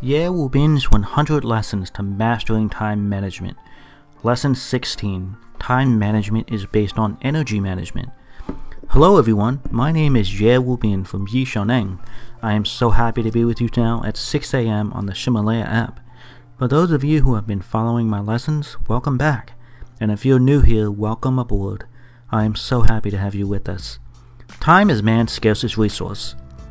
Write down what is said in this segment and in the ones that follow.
Ye Wu Bin's 100 Lessons to Mastering Time Management. Lesson 16 Time Management is based on energy management. Hello everyone, my name is Ye Wu Bin from Yi Xiaoneng. I am so happy to be with you now at 6 a.m. on the Ximalaya app. For those of you who have been following my lessons, welcome back. And if you're new here, welcome aboard. I am so happy to have you with us. Time is man's scarcest resource.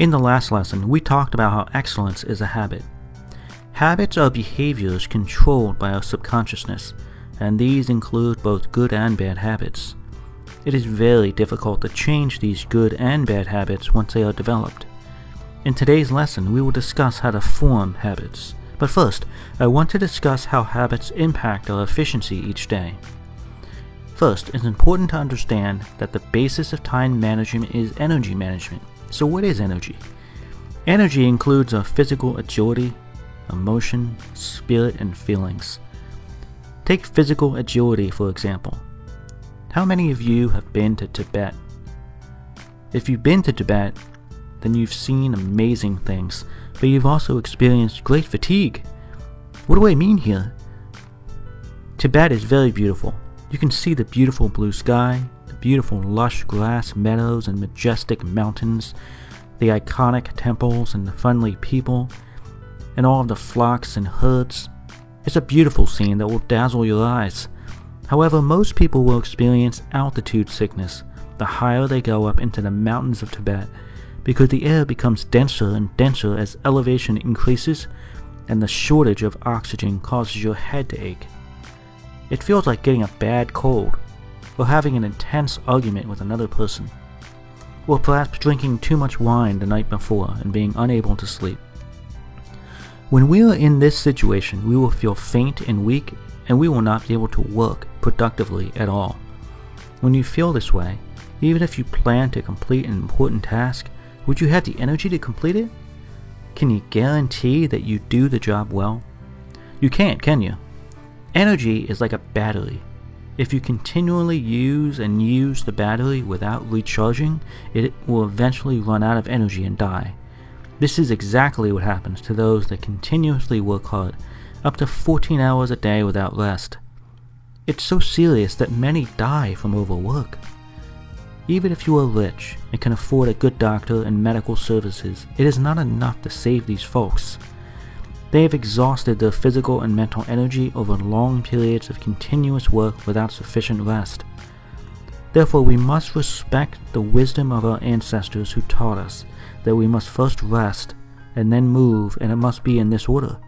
In the last lesson, we talked about how excellence is a habit. Habits are behaviors controlled by our subconsciousness, and these include both good and bad habits. It is very difficult to change these good and bad habits once they are developed. In today's lesson, we will discuss how to form habits. But first, I want to discuss how habits impact our efficiency each day. First, it's important to understand that the basis of time management is energy management. So, what is energy? Energy includes our physical agility, emotion, spirit, and feelings. Take physical agility, for example. How many of you have been to Tibet? If you've been to Tibet, then you've seen amazing things, but you've also experienced great fatigue. What do I mean here? Tibet is very beautiful. You can see the beautiful blue sky, beautiful lush grass meadows and majestic mountains, the iconic temples and the friendly people, and all of the flocks and herds. It's a beautiful scene that will dazzle your eyes. However, most people will experience altitude sickness the higher they go up into the mountains of Tibet because the air becomes denser and denser as elevation increases and the shortage of oxygen causes your head to ache. It feels like getting a bad cold, or having an intense argument with another person, or perhaps drinking too much wine the night before and being unable to sleep. When we are in this situation, we will feel faint and weak, and we will not be able to work productively at all. When you feel this way, even if you plan to complete an important task, would you have the energy to complete it? Can you guarantee that you do the job well? You can't, can you? Energy is like a battery. If you continually use and use the battery without recharging, it will eventually run out of energy and die. This is exactly what happens to those that continuously work hard, up to 14 hours a day without rest. It's so serious that many die from overwork. Even if you are rich and can afford a good doctor and medical services, it is not enough to save these folks. They have exhausted their physical and mental energy over long periods of continuous work without sufficient rest. Therefore, we must respect the wisdom of our ancestors who taught us that we must first rest and then move, and it must be in this order.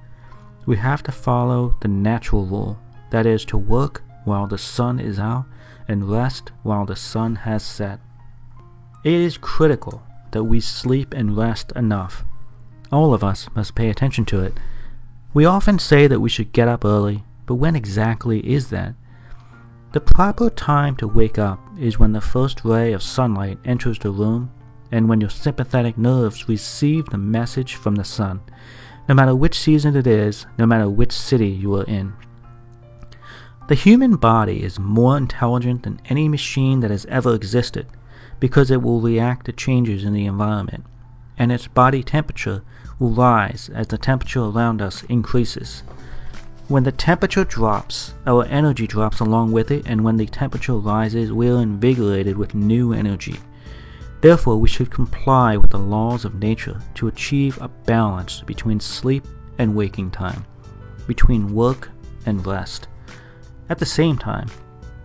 We have to follow the natural rule, that is, to work while the sun is out and rest while the sun has set. It is critical that we sleep and rest enough. All of us must pay attention to it we often say that we should get up early, but when exactly is that? The proper time to wake up is when the first ray of sunlight enters the room and when your sympathetic nerves receive the message from the sun, no matter which season it is, no matter which city you are in. The human body is more intelligent than any machine that has ever existed because it will react to changes in the environment, and its body temperature will rise as the temperature around us increases. When the temperature drops, our energy drops along with it, and when the temperature rises, we are invigorated with new energy. Therefore, we should comply with the laws of nature to achieve a balance between sleep and waking time, between work and rest. At the same time,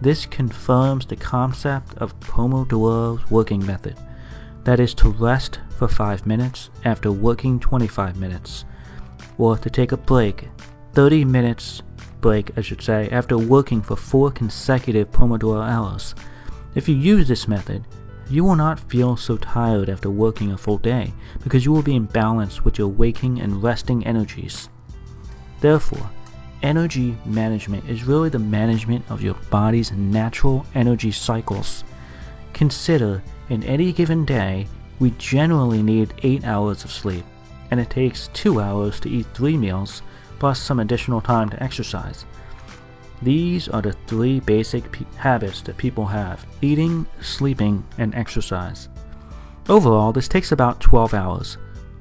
this confirms the concept of Pomodoro's working method, that is to rest for 5 minutes after working 25 minutes, or to take a break, 30 minutes break I should say, after working for 4 consecutive Pomodoro hours. If you use this method, you will not feel so tired after working a full day because you will be in balance with your waking and resting energies. Therefore, energy management is really the management of your body's natural energy cycles. Consider in any given day, we generally need 8 hours of sleep, and it takes 2 hours to eat 3 meals, plus some additional time to exercise. These are the three basic habits that people have eating, sleeping, and exercise. Overall, this takes about 12 hours,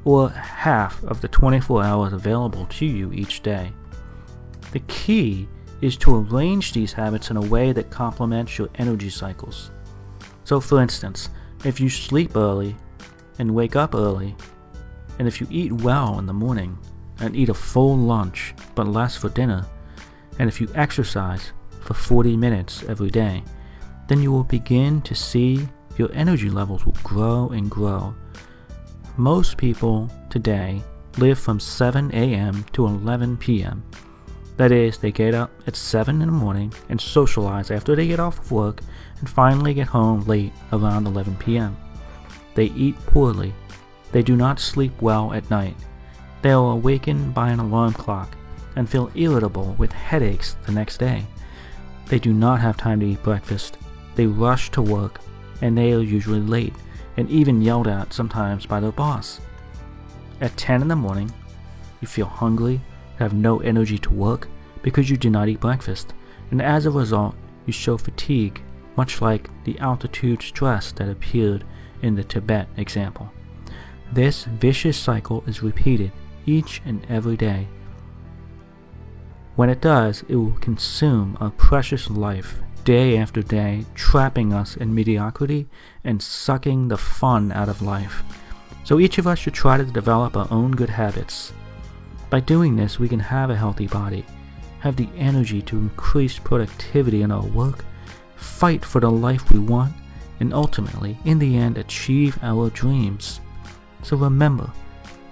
or half of the 24 hours available to you each day. The key is to arrange these habits in a way that complements your energy cycles. So, for instance, if you sleep early and wake up early, and if you eat well in the morning and eat a full lunch but less for dinner, and if you exercise for 40 minutes every day, then you will begin to see your energy levels will grow and grow. Most people today live from 7 a.m. to 11 p.m. That is, they get up at 7 in the morning and socialize after they get off of work and finally get home late around 11 p.m. They eat poorly. They do not sleep well at night. They are awakened by an alarm clock and feel irritable with headaches the next day. They do not have time to eat breakfast. They rush to work, and they are usually late, and even yelled at sometimes by their boss. At 10 in the morning, you feel hungry, have no energy to work because you did not eat breakfast, and as a result, you show fatigue, much like the altitude stress that appeared in the Tibet example. This vicious cycle is repeated each and every day when it does, it will consume our precious life day after day, trapping us in mediocrity and sucking the fun out of life. So each of us should try to develop our own good habits. By doing this, we can have a healthy body, have the energy to increase productivity in our work, fight for the life we want, and ultimately, in the end, achieve our dreams. So remember,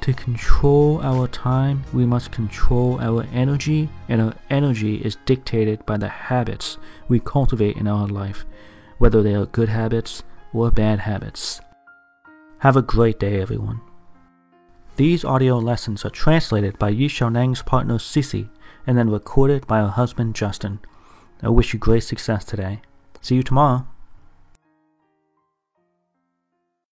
to control our time, we must control our energy, and our energy is dictated by the habits we cultivate in our life, whether they are good habits or bad habits. Have a great day, everyone. These audio lessons are translated by Yi partner Sisi and then recorded by her husband Justin. I wish you great success today. See you tomorrow.